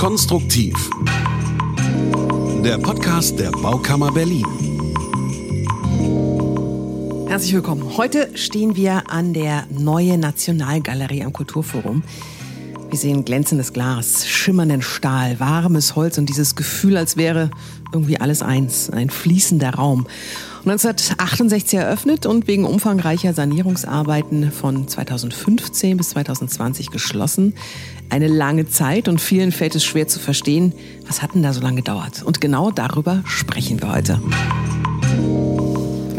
Konstruktiv. Der Podcast der Baukammer Berlin. Herzlich willkommen. Heute stehen wir an der Neue Nationalgalerie am Kulturforum. Wir sehen glänzendes Glas, schimmernden Stahl, warmes Holz und dieses Gefühl, als wäre irgendwie alles eins, ein fließender Raum. 1968 eröffnet und wegen umfangreicher Sanierungsarbeiten von 2015 bis 2020 geschlossen. Eine lange Zeit und vielen fällt es schwer zu verstehen, was hat denn da so lange gedauert? Und genau darüber sprechen wir heute.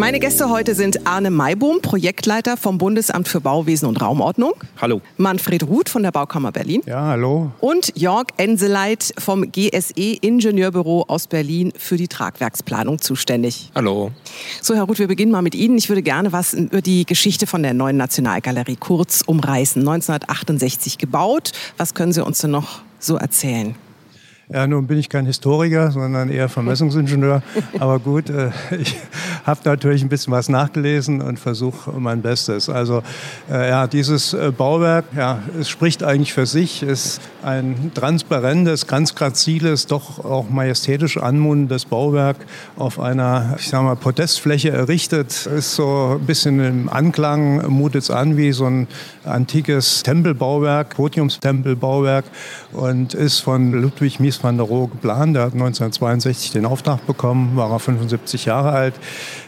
Meine Gäste heute sind Arne Maibohm, Projektleiter vom Bundesamt für Bauwesen und Raumordnung. Hallo. Manfred Ruth von der Baukammer Berlin. Ja, hallo. Und Jörg Enseleit vom GSE Ingenieurbüro aus Berlin für die Tragwerksplanung zuständig. Hallo. So, Herr Ruth, wir beginnen mal mit Ihnen. Ich würde gerne was über die Geschichte von der neuen Nationalgalerie kurz umreißen. 1968 gebaut. Was können Sie uns denn noch so erzählen? Ja, nun bin ich kein Historiker, sondern eher Vermessungsingenieur. Aber gut, äh, ich habe natürlich ein bisschen was nachgelesen und versuche mein Bestes. Also äh, ja, dieses äh, Bauwerk, ja, es spricht eigentlich für sich, ist ein transparentes, ganz graziles, doch auch majestätisch anmutendes Bauwerk auf einer, ich sag mal, Podestfläche errichtet. Ist so ein bisschen im Anklang, mutet es an wie so ein antikes Tempelbauwerk, Podiumstempelbauwerk und ist von Ludwig Mies van der Rohe geplant. Er hat 1962 den Auftrag bekommen, war er 75 Jahre alt.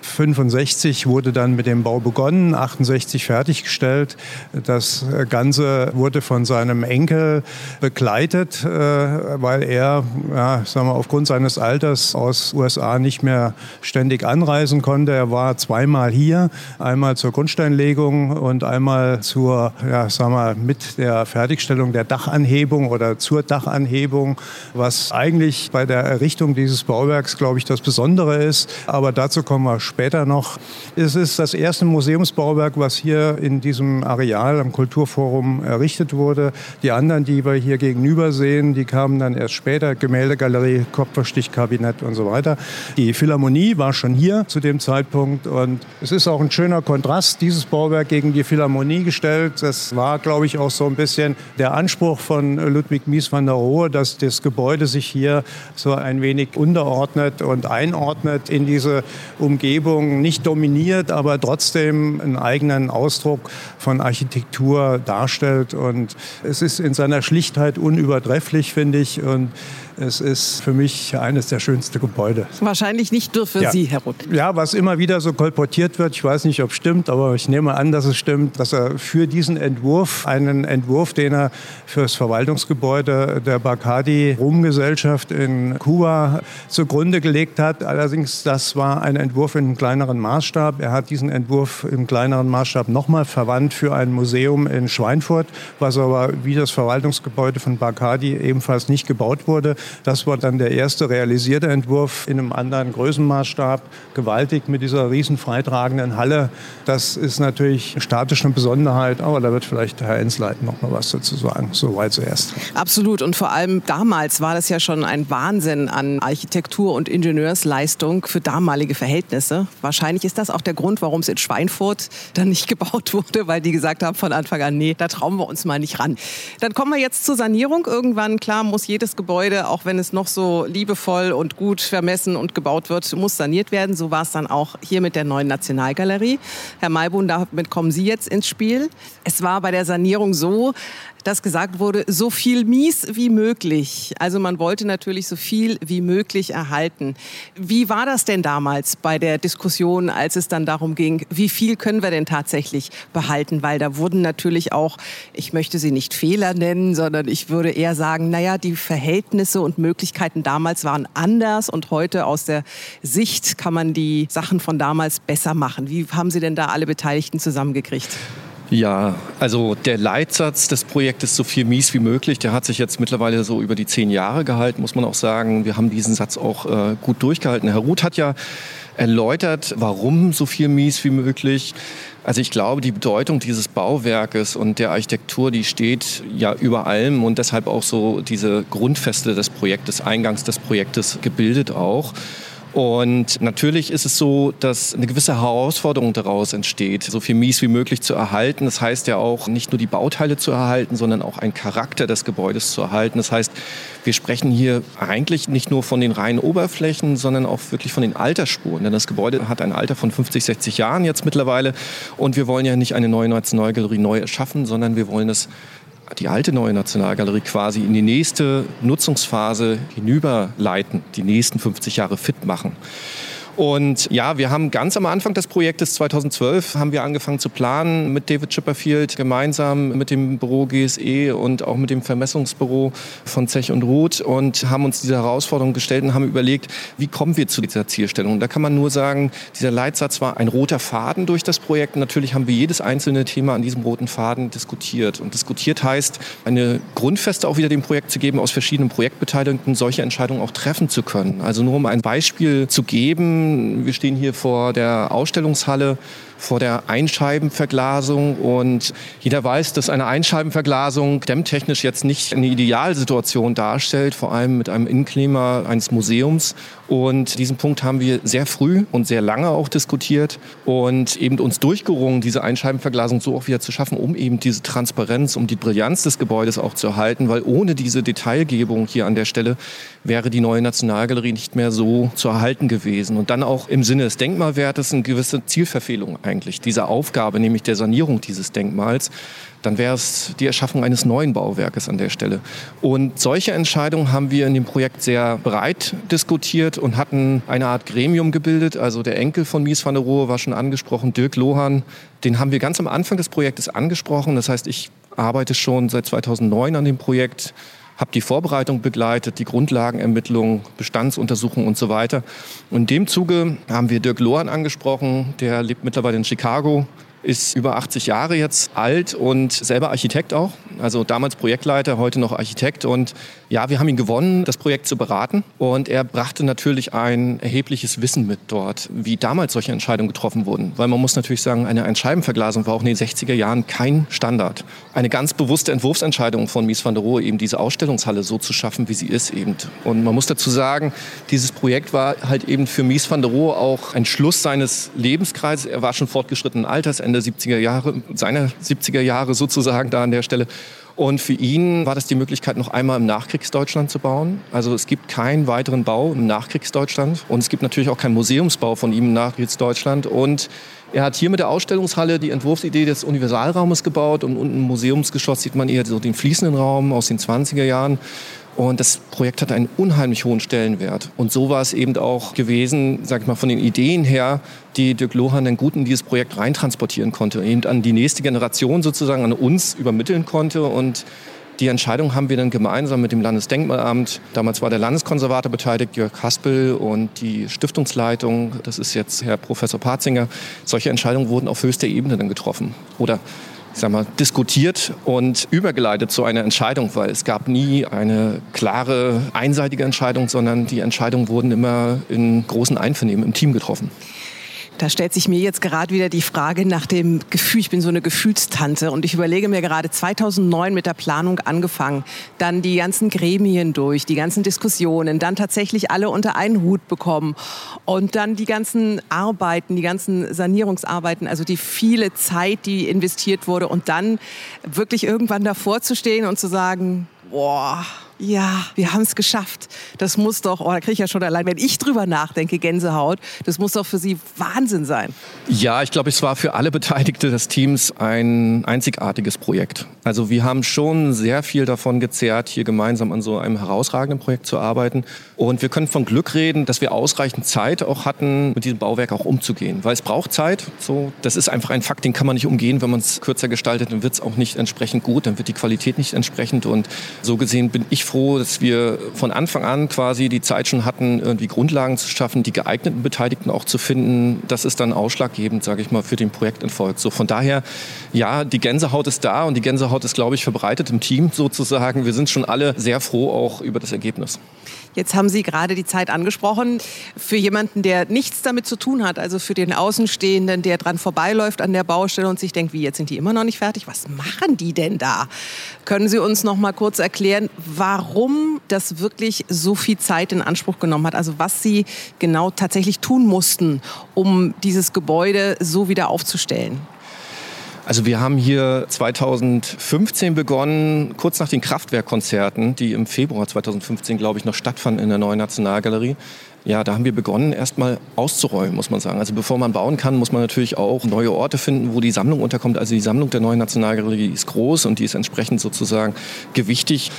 65 wurde dann mit dem Bau begonnen, 68 fertiggestellt. Das Ganze wurde von seinem Enkel begleitet, äh, weil er, ja, sagen wir, aufgrund seines Alters aus USA nicht mehr ständig anreisen konnte. Er war zweimal hier, einmal zur Grundsteinlegung und einmal zur, ja, sagen wir, mit der Fertigstellung der Dachanhebung oder zur Dachanhebung, was eigentlich bei der Errichtung dieses Bauwerks, glaube ich, das Besondere ist. Aber dazu kommen wir später noch. Es ist das erste Museumsbauwerk, was hier in diesem Areal am Kulturforum errichtet wurde. Die anderen, die wir hier gegenüber sehen, die kamen dann erst später. Gemäldegalerie, Kupferstichkabinett und so weiter. Die Philharmonie war schon hier zu dem Zeitpunkt und es ist auch ein schöner Kontrast, dieses Bauwerk gegen die Philharmonie gestellt. Das war, glaube ich, auch so ein bisschen der Anspruch von Ludwig Mies van der Rohe, dass das Gebäude sich hier so ein wenig unterordnet und einordnet in diese Umgebung, nicht dominiert, aber trotzdem einen eigenen Ausdruck von Architektur darstellt. Und es ist in seiner Schlichtheit unübertrefflich, finde ich. Und es ist für mich eines der schönsten Gebäude. Wahrscheinlich nicht nur für ja. Sie, Herr Ruth. Ja, was immer wieder so kolportiert wird, ich weiß nicht, ob es stimmt, aber ich nehme an, dass es stimmt, dass er für diesen Entwurf, einen Entwurf, den er für das Verwaltungsgebäude der Bacardi Rumgesellschaft in Kuba zugrunde gelegt hat. Allerdings, das war ein Entwurf in einem kleineren Maßstab. Er hat diesen Entwurf im kleineren Maßstab nochmal verwandt für ein Museum in Schweinfurt, was aber wie das Verwaltungsgebäude von Bacardi ebenfalls nicht gebaut wurde. Das war dann der erste realisierte Entwurf in einem anderen Größenmaßstab, gewaltig mit dieser riesen freitragenden Halle. Das ist natürlich statisch eine Besonderheit, aber da wird vielleicht Herr Ensleit noch mal was dazu sagen. Soweit zuerst. Absolut und vor allem damals war das ja schon ein Wahnsinn an Architektur und Ingenieursleistung für damalige Verhältnisse. Wahrscheinlich ist das auch der Grund, warum es in Schweinfurt dann nicht gebaut wurde, weil die gesagt haben von Anfang an, nee, da trauen wir uns mal nicht ran. Dann kommen wir jetzt zur Sanierung. Irgendwann, klar, muss jedes Gebäude auch wenn es noch so liebevoll und gut vermessen und gebaut wird, muss saniert werden. So war es dann auch hier mit der neuen Nationalgalerie. Herr Maibun, damit kommen Sie jetzt ins Spiel. Es war bei der Sanierung so, dass gesagt wurde, so viel mies wie möglich. Also man wollte natürlich so viel wie möglich erhalten. Wie war das denn damals bei der Diskussion, als es dann darum ging, wie viel können wir denn tatsächlich behalten? Weil da wurden natürlich auch, ich möchte sie nicht Fehler nennen, sondern ich würde eher sagen, naja, die Verhältnisse und Möglichkeiten damals waren anders und heute aus der Sicht kann man die Sachen von damals besser machen. Wie haben Sie denn da alle Beteiligten zusammengekriegt? Ja, also der Leitsatz des Projektes so viel mies wie möglich, der hat sich jetzt mittlerweile so über die zehn Jahre gehalten, muss man auch sagen. Wir haben diesen Satz auch äh, gut durchgehalten. Herr Ruth hat ja erläutert, warum so viel mies wie möglich. Also ich glaube, die Bedeutung dieses Bauwerkes und der Architektur, die steht ja über allem und deshalb auch so diese Grundfeste des Projektes, Eingangs des Projektes gebildet auch. Und natürlich ist es so, dass eine gewisse Herausforderung daraus entsteht, so viel Mies wie möglich zu erhalten. Das heißt ja auch, nicht nur die Bauteile zu erhalten, sondern auch einen Charakter des Gebäudes zu erhalten. Das heißt, wir sprechen hier eigentlich nicht nur von den reinen Oberflächen, sondern auch wirklich von den Altersspuren. Denn das Gebäude hat ein Alter von 50, 60 Jahren jetzt mittlerweile. Und wir wollen ja nicht eine neue Nationalgalerie neu erschaffen, sondern wir wollen es die alte neue Nationalgalerie quasi in die nächste Nutzungsphase hinüberleiten, die nächsten 50 Jahre fit machen. Und ja, wir haben ganz am Anfang des Projektes 2012 haben wir angefangen zu planen mit David Chipperfield gemeinsam mit dem Büro GSE und auch mit dem Vermessungsbüro von Zech und Ruth und haben uns diese Herausforderung gestellt und haben überlegt, wie kommen wir zu dieser Zielstellung. Und da kann man nur sagen, dieser Leitsatz war ein roter Faden durch das Projekt. Natürlich haben wir jedes einzelne Thema an diesem roten Faden diskutiert. Und diskutiert heißt, eine Grundfeste auch wieder dem Projekt zu geben, aus verschiedenen Projektbeteiligten solche Entscheidungen auch treffen zu können. Also nur um ein Beispiel zu geben, wir stehen hier vor der Ausstellungshalle vor der Einscheibenverglasung. Und jeder weiß, dass eine Einscheibenverglasung dämmtechnisch jetzt nicht eine Idealsituation darstellt, vor allem mit einem Innenklima eines Museums. Und diesen Punkt haben wir sehr früh und sehr lange auch diskutiert und eben uns durchgerungen, diese Einscheibenverglasung so auch wieder zu schaffen, um eben diese Transparenz, um die Brillanz des Gebäudes auch zu erhalten, weil ohne diese Detailgebung hier an der Stelle wäre die neue Nationalgalerie nicht mehr so zu erhalten gewesen. Und dann auch im Sinne des Denkmalwertes eine gewisse Zielverfehlung eigentlich dieser Aufgabe, nämlich der Sanierung dieses Denkmals, dann wäre es die Erschaffung eines neuen Bauwerkes an der Stelle. Und solche Entscheidungen haben wir in dem Projekt sehr breit diskutiert und hatten eine Art Gremium gebildet. Also der Enkel von Mies van der Rohe war schon angesprochen, Dirk Lohan. Den haben wir ganz am Anfang des Projektes angesprochen. Das heißt, ich arbeite schon seit 2009 an dem Projekt habe die Vorbereitung begleitet, die Grundlagenermittlung, Bestandsuntersuchung und so weiter. Und in dem Zuge haben wir Dirk Lohan angesprochen, der lebt mittlerweile in Chicago, ist über 80 Jahre jetzt alt und selber Architekt auch. Also damals Projektleiter, heute noch Architekt. Und ja, wir haben ihn gewonnen, das Projekt zu beraten. Und er brachte natürlich ein erhebliches Wissen mit dort, wie damals solche Entscheidungen getroffen wurden. Weil man muss natürlich sagen, eine Einscheibenverglasung war auch in den 60er Jahren kein Standard. Eine ganz bewusste Entwurfsentscheidung von Mies van der Rohe, eben diese Ausstellungshalle so zu schaffen, wie sie ist eben. Und man muss dazu sagen, dieses Projekt war halt eben für Mies van der Rohe auch ein Schluss seines Lebenskreises. Er war schon fortgeschrittenen Alters, Ende 70er Jahre, seiner 70er Jahre sozusagen da an der Stelle. Und für ihn war das die Möglichkeit, noch einmal im Nachkriegsdeutschland zu bauen. Also es gibt keinen weiteren Bau im Nachkriegsdeutschland. Und es gibt natürlich auch keinen Museumsbau von ihm im Nachkriegsdeutschland. Und er hat hier mit der Ausstellungshalle die Entwurfsidee des Universalraumes gebaut. Und unten im Museumsgeschoss sieht man eher so den fließenden Raum aus den 20er Jahren. Und das Projekt hatte einen unheimlich hohen Stellenwert. Und so war es eben auch gewesen, sag ich mal, von den Ideen her, die Dirk Lohan dann gut in dieses Projekt reintransportieren konnte, eben an die nächste Generation sozusagen, an uns übermitteln konnte. Und die Entscheidung haben wir dann gemeinsam mit dem Landesdenkmalamt, damals war der Landeskonservator beteiligt, Jörg Haspel und die Stiftungsleitung, das ist jetzt Herr Professor Patzinger. Solche Entscheidungen wurden auf höchster Ebene dann getroffen. Oder ich sag mal, diskutiert und übergeleitet zu einer Entscheidung, weil es gab nie eine klare, einseitige Entscheidung, sondern die Entscheidungen wurden immer in großen Einvernehmen im Team getroffen. Da stellt sich mir jetzt gerade wieder die Frage nach dem Gefühl. Ich bin so eine Gefühlstante und ich überlege mir gerade 2009 mit der Planung angefangen, dann die ganzen Gremien durch, die ganzen Diskussionen, dann tatsächlich alle unter einen Hut bekommen und dann die ganzen Arbeiten, die ganzen Sanierungsarbeiten, also die viele Zeit, die investiert wurde und dann wirklich irgendwann davor zu stehen und zu sagen, boah, ja, wir haben es geschafft. Das muss doch, oh, da kriege ich ja schon allein, wenn ich drüber nachdenke, Gänsehaut, das muss doch für Sie Wahnsinn sein. Ja, ich glaube, es war für alle Beteiligte des Teams ein einzigartiges Projekt. Also wir haben schon sehr viel davon gezehrt, hier gemeinsam an so einem herausragenden Projekt zu arbeiten. Und wir können von Glück reden, dass wir ausreichend Zeit auch hatten, mit diesem Bauwerk auch umzugehen. Weil es braucht Zeit. So, das ist einfach ein Fakt, den kann man nicht umgehen. Wenn man es kürzer gestaltet, dann wird es auch nicht entsprechend gut, dann wird die Qualität nicht entsprechend. Und so gesehen bin ich froh, dass wir von Anfang an quasi die Zeit schon hatten, irgendwie Grundlagen zu schaffen, die geeigneten Beteiligten auch zu finden. Das ist dann ausschlaggebend, sage ich mal, für den Projekterfolg. So von daher, ja, die Gänsehaut ist da und die Gänsehaut ist, glaube ich, verbreitet im Team sozusagen. Wir sind schon alle sehr froh auch über das Ergebnis. Jetzt haben Sie gerade die Zeit angesprochen. Für jemanden, der nichts damit zu tun hat, also für den Außenstehenden, der dran vorbeiläuft an der Baustelle und sich denkt, wie jetzt sind die immer noch nicht fertig? Was machen die denn da? Können Sie uns noch mal kurz erklären, warum das wirklich so viel Zeit in Anspruch genommen hat. Also was Sie genau tatsächlich tun mussten, um dieses Gebäude so wieder aufzustellen. Also wir haben hier 2015 begonnen, kurz nach den Kraftwerkkonzerten, die im Februar 2015, glaube ich, noch stattfanden in der neuen Nationalgalerie. Ja, da haben wir begonnen, erstmal auszuräumen, muss man sagen. Also bevor man bauen kann, muss man natürlich auch neue Orte finden, wo die Sammlung unterkommt. Also die Sammlung der neuen Nationalgalerie ist groß und die ist entsprechend sozusagen gewichtig.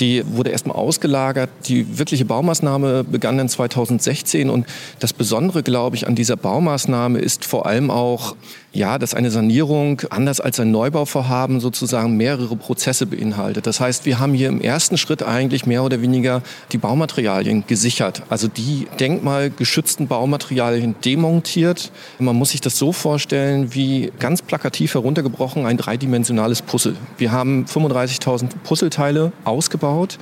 Die wurde erstmal ausgelagert. Die wirkliche Baumaßnahme begann dann 2016 und das Besondere, glaube ich, an dieser Baumaßnahme ist vor allem auch, ja, dass eine Sanierung anders als ein Neubauvorhaben sozusagen mehrere Prozesse beinhaltet. Das heißt, wir haben hier im ersten Schritt eigentlich mehr oder weniger die Baumaterialien gesichert, also die denkmalgeschützten Baumaterialien demontiert. Man muss sich das so vorstellen, wie ganz plakativ heruntergebrochen ein dreidimensionales Puzzle. Wir haben 35.000 Puzzleteile ausgebaut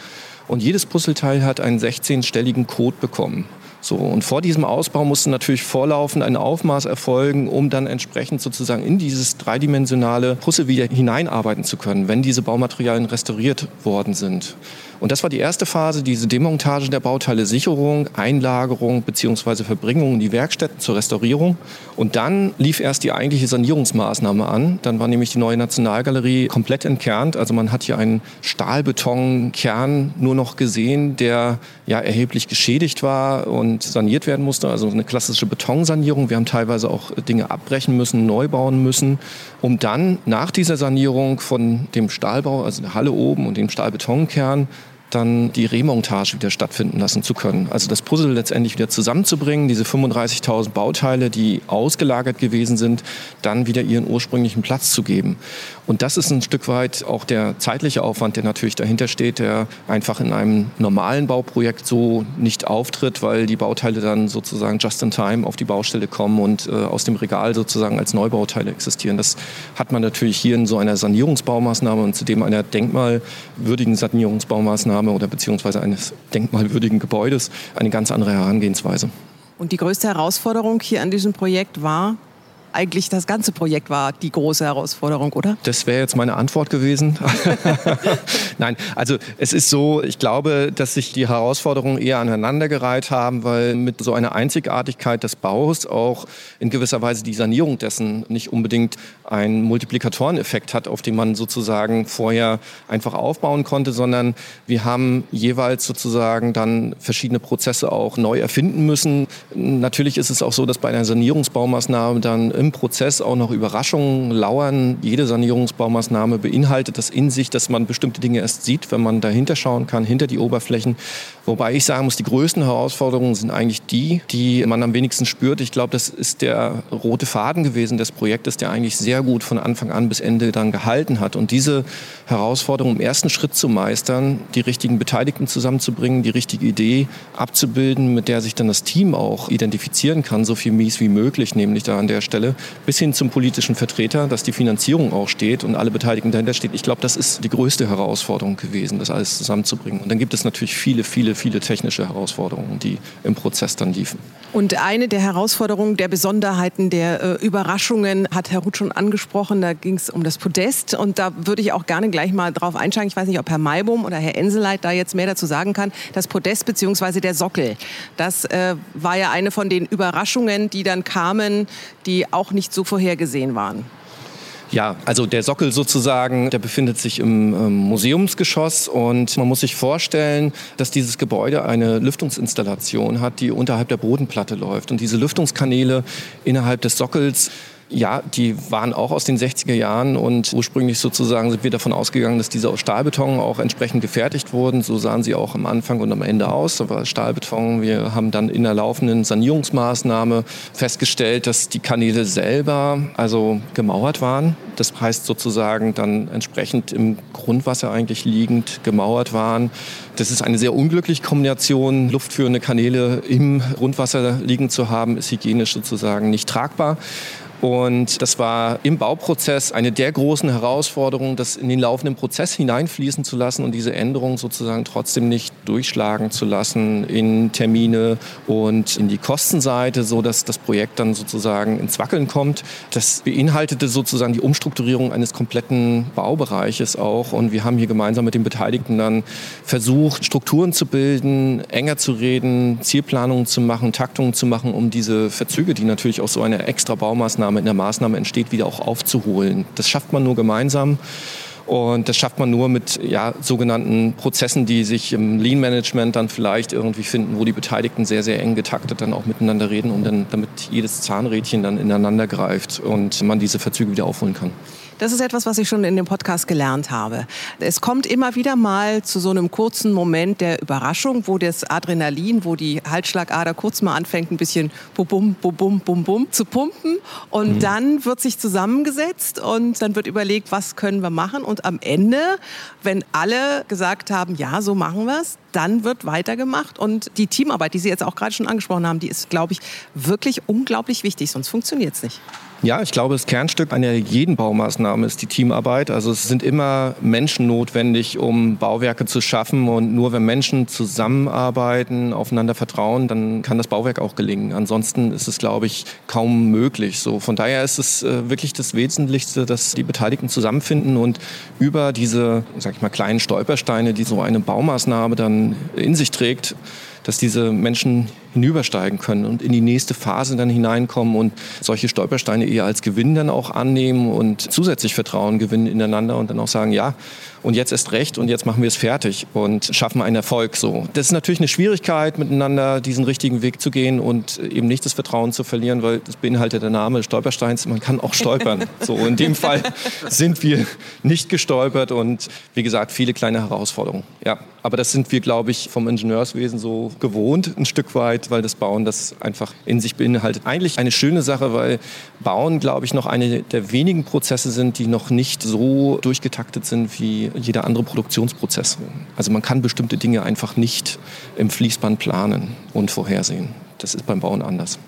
und jedes Puzzleteil hat einen 16-stelligen Code bekommen. So, und vor diesem Ausbau musste natürlich vorlaufend ein Aufmaß erfolgen, um dann entsprechend sozusagen in dieses dreidimensionale Puzzle wieder hineinarbeiten zu können, wenn diese Baumaterialien restauriert worden sind. Und das war die erste Phase, diese Demontage der Bauteile, Sicherung, Einlagerung bzw. Verbringung in die Werkstätten zur Restaurierung. Und dann lief erst die eigentliche Sanierungsmaßnahme an. Dann war nämlich die neue Nationalgalerie komplett entkernt. Also man hat hier einen Stahlbetonkern nur noch gesehen, der ja erheblich geschädigt war und saniert werden musste. Also eine klassische Betonsanierung. Wir haben teilweise auch Dinge abbrechen müssen, neu bauen müssen, um dann nach dieser Sanierung von dem Stahlbau, also der Halle oben und dem Stahlbetonkern, dann die Remontage wieder stattfinden lassen zu können. Also das Puzzle letztendlich wieder zusammenzubringen, diese 35.000 Bauteile, die ausgelagert gewesen sind, dann wieder ihren ursprünglichen Platz zu geben. Und das ist ein Stück weit auch der zeitliche Aufwand, der natürlich dahinter steht, der einfach in einem normalen Bauprojekt so nicht auftritt, weil die Bauteile dann sozusagen just in time auf die Baustelle kommen und äh, aus dem Regal sozusagen als Neubauteile existieren. Das hat man natürlich hier in so einer Sanierungsbaumaßnahme und zudem einer denkmalwürdigen Sanierungsbaumaßnahme Maßnahme oder beziehungsweise eines denkmalwürdigen Gebäudes eine ganz andere Herangehensweise. Und die größte Herausforderung hier an diesem Projekt war, eigentlich das ganze Projekt war die große Herausforderung, oder? Das wäre jetzt meine Antwort gewesen. Nein, also es ist so, ich glaube, dass sich die Herausforderungen eher aneinandergereiht haben, weil mit so einer Einzigartigkeit des Baus auch in gewisser Weise die Sanierung dessen nicht unbedingt einen Multiplikatoreneffekt hat, auf den man sozusagen vorher einfach aufbauen konnte, sondern wir haben jeweils sozusagen dann verschiedene Prozesse auch neu erfinden müssen. Natürlich ist es auch so, dass bei einer Sanierungsbaumaßnahme dann im Prozess auch noch Überraschungen lauern. Jede Sanierungsbaumaßnahme beinhaltet das in sich, dass man bestimmte Dinge erst sieht, wenn man dahinter schauen kann, hinter die Oberflächen. Wobei ich sagen muss, die größten Herausforderungen sind eigentlich die, die man am wenigsten spürt. Ich glaube, das ist der rote Faden gewesen des Projektes, der eigentlich sehr gut von Anfang an bis Ende dann gehalten hat. Und diese Herausforderung im ersten Schritt zu meistern, die richtigen Beteiligten zusammenzubringen, die richtige Idee abzubilden, mit der sich dann das Team auch identifizieren kann, so viel mies wie möglich, nämlich da an der Stelle bis hin zum politischen Vertreter, dass die Finanzierung auch steht und alle Beteiligten dahinter stehen. Ich glaube, das ist die größte Herausforderung gewesen, das alles zusammenzubringen. Und dann gibt es natürlich viele, viele, viele technische Herausforderungen, die im Prozess dann liefen. Und eine der Herausforderungen, der Besonderheiten, der äh, Überraschungen hat Herr Ruth schon angesprochen. Da ging es um das Podest. Und da würde ich auch gerne gleich mal drauf einsteigen. Ich weiß nicht, ob Herr Maibum oder Herr Enseleit da jetzt mehr dazu sagen kann. Das Podest bzw. der Sockel, das äh, war ja eine von den Überraschungen, die dann kamen, die auch nicht so vorhergesehen waren. Ja, also der Sockel sozusagen, der befindet sich im ähm, Museumsgeschoss und man muss sich vorstellen, dass dieses Gebäude eine Lüftungsinstallation hat, die unterhalb der Bodenplatte läuft. Und diese Lüftungskanäle innerhalb des Sockels ja, die waren auch aus den 60er Jahren und ursprünglich sozusagen sind wir davon ausgegangen, dass diese aus Stahlbeton auch entsprechend gefertigt wurden. So sahen sie auch am Anfang und am Ende aus. War Stahlbeton. Wir haben dann in der laufenden Sanierungsmaßnahme festgestellt, dass die Kanäle selber also gemauert waren. Das heißt sozusagen dann entsprechend im Grundwasser eigentlich liegend gemauert waren. Das ist eine sehr unglückliche Kombination. Luftführende Kanäle im Grundwasser liegen zu haben, ist hygienisch sozusagen nicht tragbar. Und das war im Bauprozess eine der großen Herausforderungen, das in den laufenden Prozess hineinfließen zu lassen und diese Änderungen sozusagen trotzdem nicht durchschlagen zu lassen in Termine und in die Kostenseite, so dass das Projekt dann sozusagen ins Wackeln kommt. Das beinhaltete sozusagen die Umstrukturierung eines kompletten Baubereiches auch und wir haben hier gemeinsam mit den Beteiligten dann versucht, Strukturen zu bilden, enger zu reden, Zielplanungen zu machen, Taktungen zu machen, um diese Verzüge, die natürlich aus so einer extra Baumaßnahme in der Maßnahme entsteht, wieder auch aufzuholen. Das schafft man nur gemeinsam. Und das schafft man nur mit ja, sogenannten Prozessen, die sich im Lean-Management dann vielleicht irgendwie finden, wo die Beteiligten sehr, sehr eng getaktet dann auch miteinander reden, um dann, damit jedes Zahnrädchen dann ineinander greift und man diese Verzüge wieder aufholen kann. Das ist etwas, was ich schon in dem Podcast gelernt habe. Es kommt immer wieder mal zu so einem kurzen Moment der Überraschung, wo das Adrenalin, wo die Halsschlagader kurz mal anfängt, ein bisschen bum, bum, bum, bum, bum zu pumpen. Und mhm. dann wird sich zusammengesetzt und dann wird überlegt, was können wir machen. Und am Ende, wenn alle gesagt haben, ja, so machen wir es, dann wird weitergemacht. Und die Teamarbeit, die Sie jetzt auch gerade schon angesprochen haben, die ist, glaube ich, wirklich unglaublich wichtig, sonst funktioniert es nicht. Ja, ich glaube, das Kernstück einer jeden Baumaßnahme ist die Teamarbeit. Also es sind immer Menschen notwendig, um Bauwerke zu schaffen. Und nur wenn Menschen zusammenarbeiten, aufeinander vertrauen, dann kann das Bauwerk auch gelingen. Ansonsten ist es, glaube ich, kaum möglich. So, von daher ist es äh, wirklich das Wesentlichste, dass die Beteiligten zusammenfinden und über diese, sag ich mal, kleinen Stolpersteine, die so eine Baumaßnahme dann in sich trägt, dass diese Menschen hinübersteigen können und in die nächste Phase dann hineinkommen und solche Stolpersteine eher als Gewinn dann auch annehmen und zusätzlich Vertrauen gewinnen ineinander und dann auch sagen, ja, und jetzt ist recht und jetzt machen wir es fertig und schaffen einen Erfolg so. Das ist natürlich eine Schwierigkeit, miteinander diesen richtigen Weg zu gehen und eben nicht das Vertrauen zu verlieren, weil das beinhaltet der Name Stolpersteins, man kann auch stolpern. so, in dem Fall sind wir nicht gestolpert und wie gesagt, viele kleine Herausforderungen. Ja, aber das sind wir, glaube ich, vom Ingenieurswesen so gewohnt, ein Stück weit weil das Bauen das einfach in sich beinhaltet. Eigentlich eine schöne Sache, weil Bauen, glaube ich, noch eine der wenigen Prozesse sind, die noch nicht so durchgetaktet sind wie jeder andere Produktionsprozess. Also man kann bestimmte Dinge einfach nicht im Fließband planen und vorhersehen. Das ist beim Bauen anders.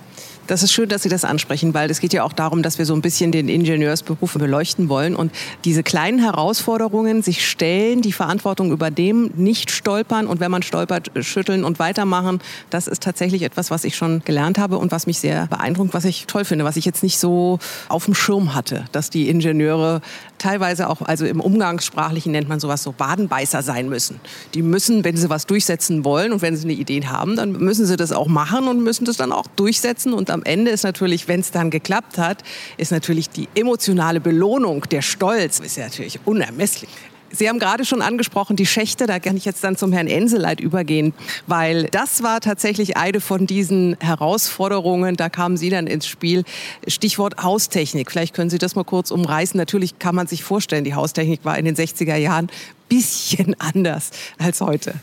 Das ist schön, dass Sie das ansprechen, weil es geht ja auch darum, dass wir so ein bisschen den Ingenieursberuf beleuchten wollen und diese kleinen Herausforderungen sich stellen, die Verantwortung übernehmen, nicht stolpern und wenn man stolpert, schütteln und weitermachen. Das ist tatsächlich etwas, was ich schon gelernt habe und was mich sehr beeindruckt, was ich toll finde, was ich jetzt nicht so auf dem Schirm hatte, dass die Ingenieure teilweise auch, also im Umgangssprachlichen nennt man sowas so Badenbeißer sein müssen. Die müssen, wenn sie was durchsetzen wollen und wenn sie eine Idee haben, dann müssen sie das auch machen und müssen das dann auch durchsetzen und am am Ende ist natürlich, wenn es dann geklappt hat, ist natürlich die emotionale Belohnung, der Stolz, ist ja natürlich unermesslich. Sie haben gerade schon angesprochen, die Schächte, da kann ich jetzt dann zum Herrn Enseleit übergehen, weil das war tatsächlich eine von diesen Herausforderungen, da kamen Sie dann ins Spiel. Stichwort Haustechnik, vielleicht können Sie das mal kurz umreißen. Natürlich kann man sich vorstellen, die Haustechnik war in den 60er Jahren bisschen anders als heute.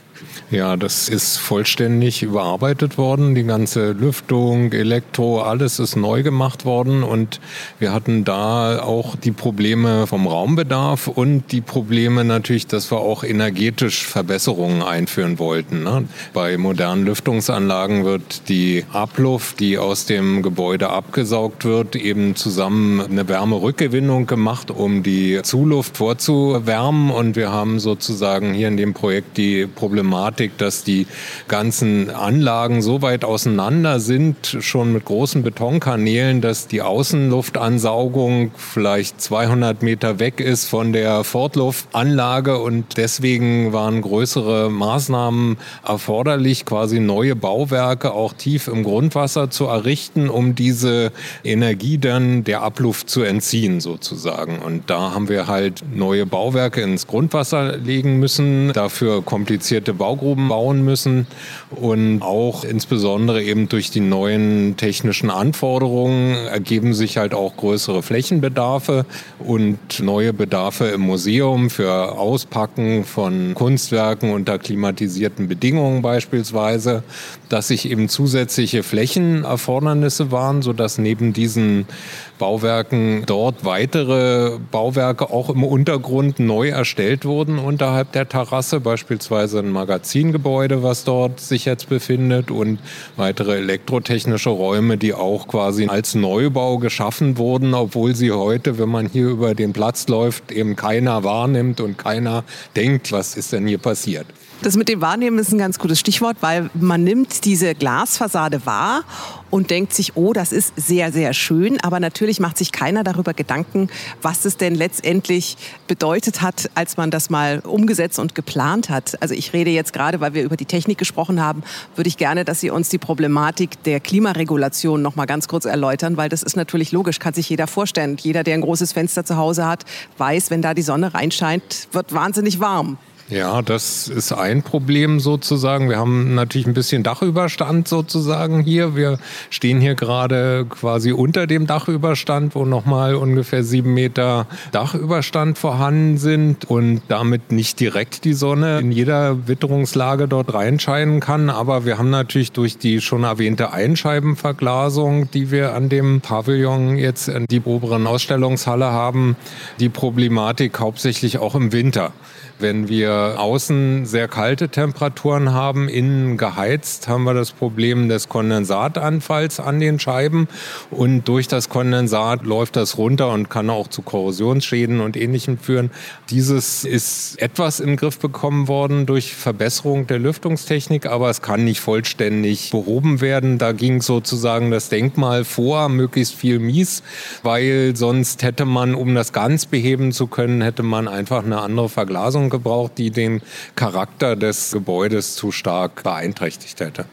Ja, das ist vollständig überarbeitet worden. Die ganze Lüftung, Elektro, alles ist neu gemacht worden. Und wir hatten da auch die Probleme vom Raumbedarf und die Probleme natürlich, dass wir auch energetisch Verbesserungen einführen wollten. Ne? Bei modernen Lüftungsanlagen wird die Abluft, die aus dem Gebäude abgesaugt wird, eben zusammen eine Wärmerückgewinnung gemacht, um die Zuluft vorzuwärmen. Und wir haben sozusagen hier in dem Projekt die Problematik Problematik, dass die ganzen Anlagen so weit auseinander sind, schon mit großen Betonkanälen, dass die Außenluftansaugung vielleicht 200 Meter weg ist von der Fortluftanlage und deswegen waren größere Maßnahmen erforderlich, quasi neue Bauwerke auch tief im Grundwasser zu errichten, um diese Energie dann der Abluft zu entziehen sozusagen. Und da haben wir halt neue Bauwerke ins Grundwasser legen müssen, dafür komplizierte Baugruben bauen müssen und auch insbesondere eben durch die neuen technischen Anforderungen ergeben sich halt auch größere Flächenbedarfe und neue Bedarfe im Museum für Auspacken von Kunstwerken unter klimatisierten Bedingungen beispielsweise, dass sich eben zusätzliche Flächenerfordernisse waren, sodass neben diesen Bauwerken dort weitere Bauwerke auch im Untergrund neu erstellt wurden unterhalb der Terrasse, beispielsweise ein Magazingebäude, was dort sich jetzt befindet und weitere elektrotechnische Räume, die auch quasi als Neubau geschaffen wurden, obwohl sie heute, wenn man hier über den Platz läuft, eben keiner wahrnimmt und keiner denkt, was ist denn hier passiert. Das mit dem Wahrnehmen ist ein ganz gutes Stichwort, weil man nimmt diese Glasfassade wahr und denkt sich, oh, das ist sehr, sehr schön. Aber natürlich macht sich keiner darüber Gedanken, was es denn letztendlich bedeutet hat, als man das mal umgesetzt und geplant hat. Also ich rede jetzt gerade, weil wir über die Technik gesprochen haben, würde ich gerne, dass Sie uns die Problematik der Klimaregulation noch mal ganz kurz erläutern, weil das ist natürlich logisch, kann sich jeder vorstellen. Jeder, der ein großes Fenster zu Hause hat, weiß, wenn da die Sonne reinscheint, wird wahnsinnig warm. Ja, das ist ein Problem sozusagen. Wir haben natürlich ein bisschen Dachüberstand sozusagen hier. Wir stehen hier gerade quasi unter dem Dachüberstand, wo nochmal ungefähr sieben Meter Dachüberstand vorhanden sind und damit nicht direkt die Sonne in jeder Witterungslage dort reinscheinen kann. Aber wir haben natürlich durch die schon erwähnte Einscheibenverglasung, die wir an dem Pavillon jetzt in die oberen Ausstellungshalle haben, die Problematik hauptsächlich auch im Winter. Wenn wir außen sehr kalte Temperaturen haben, innen geheizt, haben wir das Problem des Kondensatanfalls an den Scheiben. Und durch das Kondensat läuft das runter und kann auch zu Korrosionsschäden und Ähnlichem führen. Dieses ist etwas in den Griff bekommen worden durch Verbesserung der Lüftungstechnik, aber es kann nicht vollständig behoben werden. Da ging sozusagen das Denkmal vor, möglichst viel Mies, weil sonst hätte man, um das ganz beheben zu können, hätte man einfach eine andere Verglasung gebraucht, die den Charakter des Gebäudes zu stark beeinträchtigt hätte.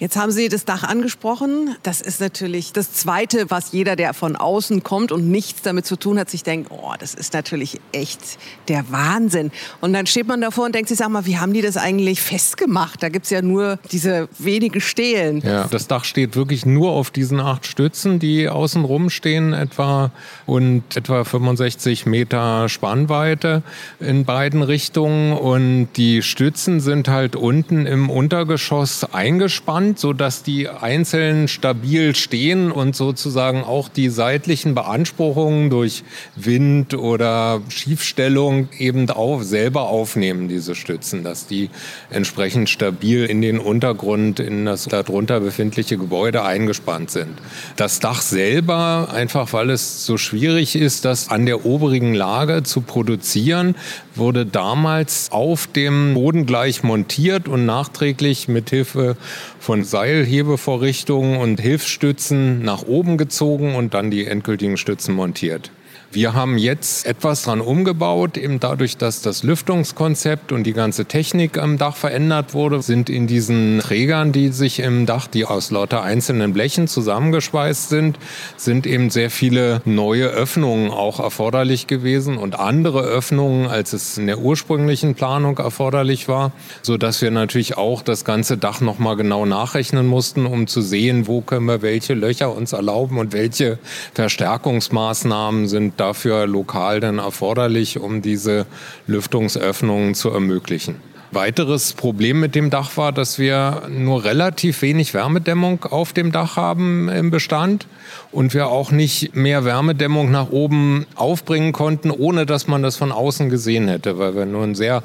Jetzt haben Sie das Dach angesprochen. Das ist natürlich das Zweite, was jeder, der von außen kommt und nichts damit zu tun hat, sich denkt, oh, das ist natürlich echt der Wahnsinn. Und dann steht man davor und denkt sich, sag mal, wie haben die das eigentlich festgemacht? Da gibt es ja nur diese wenigen Stelen. Ja, das Dach steht wirklich nur auf diesen acht Stützen, die außen rum stehen etwa und etwa 65 Meter Spannweite in beiden Richtungen. Und die Stützen sind halt unten im Untergeschoss eingespannt sind, sodass die einzeln stabil stehen und sozusagen auch die seitlichen Beanspruchungen durch Wind oder Schiefstellung eben auch selber aufnehmen, diese Stützen, dass die entsprechend stabil in den Untergrund, in das darunter befindliche Gebäude eingespannt sind. Das Dach selber, einfach weil es so schwierig ist, das an der oberigen Lage zu produzieren, wurde damals auf dem Boden gleich montiert und nachträglich mit Hilfe von Seilhebevorrichtungen und Hilfsstützen nach oben gezogen und dann die endgültigen Stützen montiert. Wir haben jetzt etwas dran umgebaut, eben dadurch, dass das Lüftungskonzept und die ganze Technik am Dach verändert wurde, sind in diesen Trägern, die sich im Dach, die aus lauter einzelnen Blechen zusammengeschweißt sind, sind eben sehr viele neue Öffnungen auch erforderlich gewesen und andere Öffnungen, als es in der ursprünglichen Planung erforderlich war, so dass wir natürlich auch das ganze Dach nochmal genau nachrechnen mussten, um zu sehen, wo können wir welche Löcher uns erlauben und welche Verstärkungsmaßnahmen sind dafür lokal dann erforderlich, um diese Lüftungsöffnungen zu ermöglichen. Weiteres Problem mit dem Dach war, dass wir nur relativ wenig Wärmedämmung auf dem Dach haben im Bestand und wir auch nicht mehr Wärmedämmung nach oben aufbringen konnten, ohne dass man das von außen gesehen hätte, weil wir nur ein sehr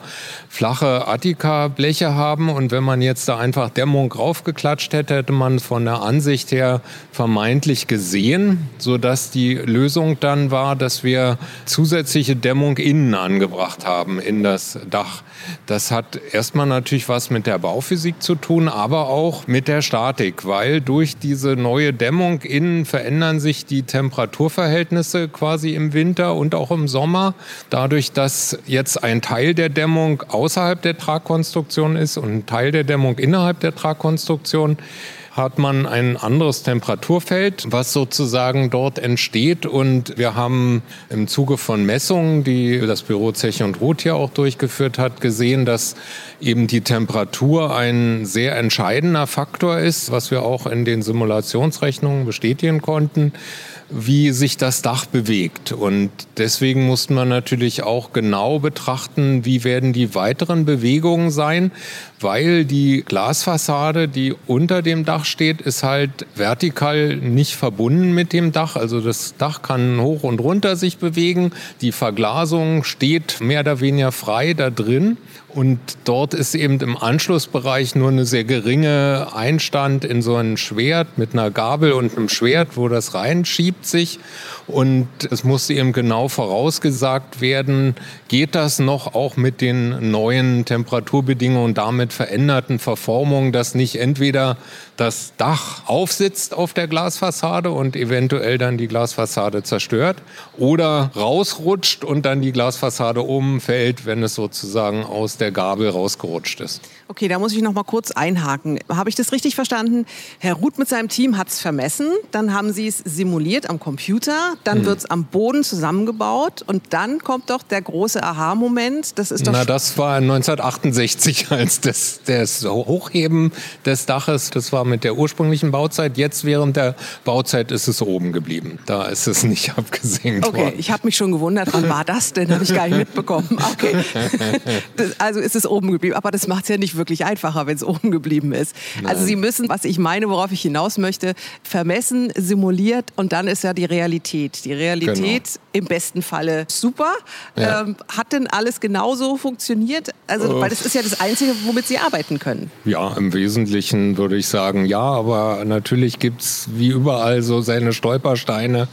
flache Attika-Bleche haben und wenn man jetzt da einfach Dämmung raufgeklatscht hätte, hätte man von der Ansicht her vermeintlich gesehen, sodass die Lösung dann war, dass wir zusätzliche Dämmung innen angebracht haben in das Dach. Das hat erstmal natürlich was mit der Bauphysik zu tun, aber auch mit der Statik, weil durch diese neue Dämmung innen verändern sich die Temperaturverhältnisse quasi im Winter und auch im Sommer. Dadurch, dass jetzt ein Teil der Dämmung außerhalb der Tragkonstruktion ist und ein Teil der Dämmung innerhalb der Tragkonstruktion, hat man ein anderes Temperaturfeld, was sozusagen dort entsteht. Und wir haben im Zuge von Messungen, die das Büro Zeche und Roth hier auch durchgeführt hat, gesehen, dass eben die Temperatur ein sehr entscheidender Faktor ist, was wir auch in den Simulationsrechnungen bestätigen konnten wie sich das Dach bewegt. Und deswegen mussten wir natürlich auch genau betrachten, wie werden die weiteren Bewegungen sein, weil die Glasfassade, die unter dem Dach steht, ist halt vertikal nicht verbunden mit dem Dach. Also das Dach kann hoch und runter sich bewegen. Die Verglasung steht mehr oder weniger frei da drin. Und dort ist eben im Anschlussbereich nur eine sehr geringe Einstand in so ein Schwert mit einer Gabel und einem Schwert, wo das reinschiebt sich. Und es musste eben genau vorausgesagt werden, geht das noch auch mit den neuen Temperaturbedingungen und damit veränderten Verformungen, dass nicht entweder das Dach aufsitzt auf der Glasfassade und eventuell dann die Glasfassade zerstört oder rausrutscht und dann die Glasfassade umfällt, wenn es sozusagen aus der Gabel rausgerutscht ist. Okay, da muss ich noch mal kurz einhaken. Habe ich das richtig verstanden? Herr Ruth mit seinem Team hat es vermessen, dann haben Sie es simuliert am Computer, dann hm. wird es am Boden zusammengebaut und dann kommt doch der große Aha-Moment. Das ist doch Na, das war 1968 als das, das Hochheben des Daches. Das war mit der ursprünglichen Bauzeit. Jetzt während der Bauzeit ist es oben geblieben. Da ist es nicht abgesenkt okay, worden. Okay, ich habe mich schon gewundert, wann war das denn? Habe ich gar nicht mitbekommen. Okay, also ist es oben geblieben. Aber das macht es ja nicht wirklich einfacher, wenn es oben geblieben ist. Nein. Also Sie müssen, was ich meine, worauf ich hinaus möchte, vermessen, simuliert und dann ist ja die Realität. Die Realität genau. im besten Falle super. Ja. Ähm, hat denn alles genauso funktioniert? Also, weil das ist ja das Einzige, womit Sie arbeiten können. Ja, im Wesentlichen würde ich sagen, ja, aber natürlich gibt es wie überall so seine Stolpersteine.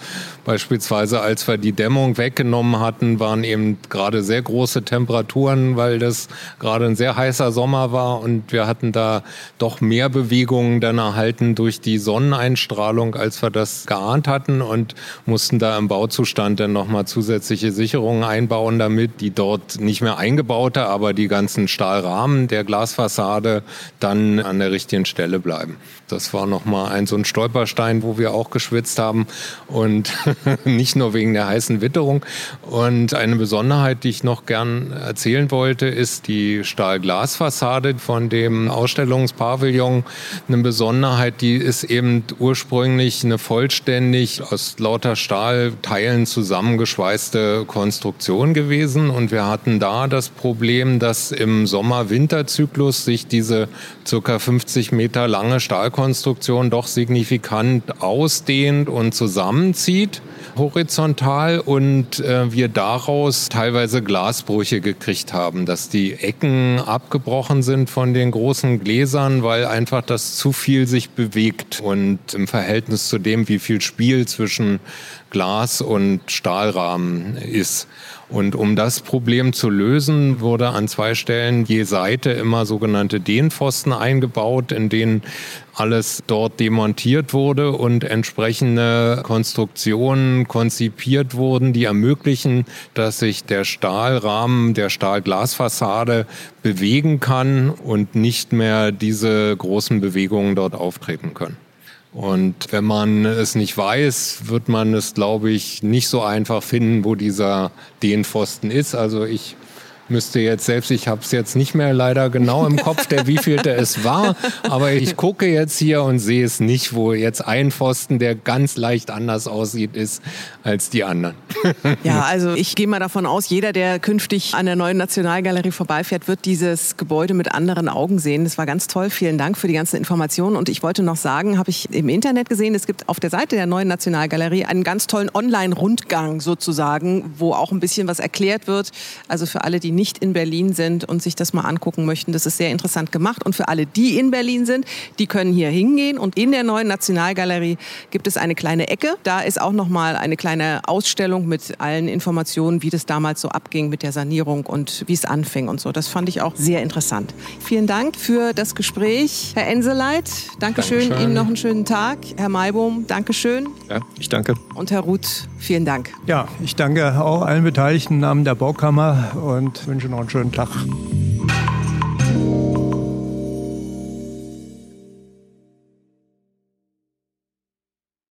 Beispielsweise, als wir die Dämmung weggenommen hatten, waren eben gerade sehr große Temperaturen, weil das gerade ein sehr heißer Sommer war. Und wir hatten da doch mehr Bewegungen dann erhalten durch die Sonneneinstrahlung, als wir das geahnt hatten. Und mussten da im Bauzustand dann nochmal zusätzliche Sicherungen einbauen, damit die dort nicht mehr eingebaute, aber die ganzen Stahlrahmen der Glasfassade dann an der richtigen Stelle bleiben. Das war nochmal ein so ein Stolperstein, wo wir auch geschwitzt haben. Und nicht nur wegen der heißen Witterung. Und eine Besonderheit, die ich noch gern erzählen wollte, ist die Stahlglasfassade von dem Ausstellungspavillon. Eine Besonderheit, die ist eben ursprünglich eine vollständig aus lauter Stahlteilen zusammengeschweißte Konstruktion gewesen. Und wir hatten da das Problem, dass im Sommer-Winter-Zyklus sich diese circa 50 Meter lange Stahlkonstruktion doch signifikant ausdehnt und zusammenzieht horizontal und äh, wir daraus teilweise Glasbrüche gekriegt haben, dass die Ecken abgebrochen sind von den großen Gläsern, weil einfach das zu viel sich bewegt und im Verhältnis zu dem, wie viel Spiel zwischen Glas und Stahlrahmen ist. Und um das Problem zu lösen, wurde an zwei Stellen je Seite immer sogenannte Dehnpfosten eingebaut, in denen alles dort demontiert wurde und entsprechende Konstruktionen konzipiert wurden, die ermöglichen, dass sich der Stahlrahmen der Stahlglasfassade bewegen kann und nicht mehr diese großen Bewegungen dort auftreten können. Und wenn man es nicht weiß, wird man es, glaube ich, nicht so einfach finden, wo dieser Dehnpfosten ist. Also ich müsste jetzt selbst, ich habe es jetzt nicht mehr leider genau im Kopf, der wievielte es war, aber ich gucke jetzt hier und sehe es nicht, wo jetzt ein Pfosten, der ganz leicht anders aussieht, ist als die anderen. Ja, also ich gehe mal davon aus, jeder, der künftig an der neuen Nationalgalerie vorbeifährt, wird dieses Gebäude mit anderen Augen sehen. Das war ganz toll. Vielen Dank für die ganzen Informationen. Und ich wollte noch sagen, habe ich im Internet gesehen, es gibt auf der Seite der neuen Nationalgalerie einen ganz tollen Online-Rundgang sozusagen, wo auch ein bisschen was erklärt wird. Also für alle, die nicht nicht in Berlin sind und sich das mal angucken möchten, das ist sehr interessant gemacht. Und für alle, die in Berlin sind, die können hier hingehen. Und in der neuen Nationalgalerie gibt es eine kleine Ecke. Da ist auch noch mal eine kleine Ausstellung mit allen Informationen, wie das damals so abging mit der Sanierung und wie es anfing und so. Das fand ich auch sehr interessant. Vielen Dank für das Gespräch, Herr Enseleit. Dankeschön. Dankeschön. Ihnen noch einen schönen Tag. Herr Maibohm, Dankeschön. Ja, ich danke. Und Herr Ruth, vielen Dank. Ja, ich danke auch allen Beteiligten im Namen der Baukammer und wünsche noch einen schönen Tag.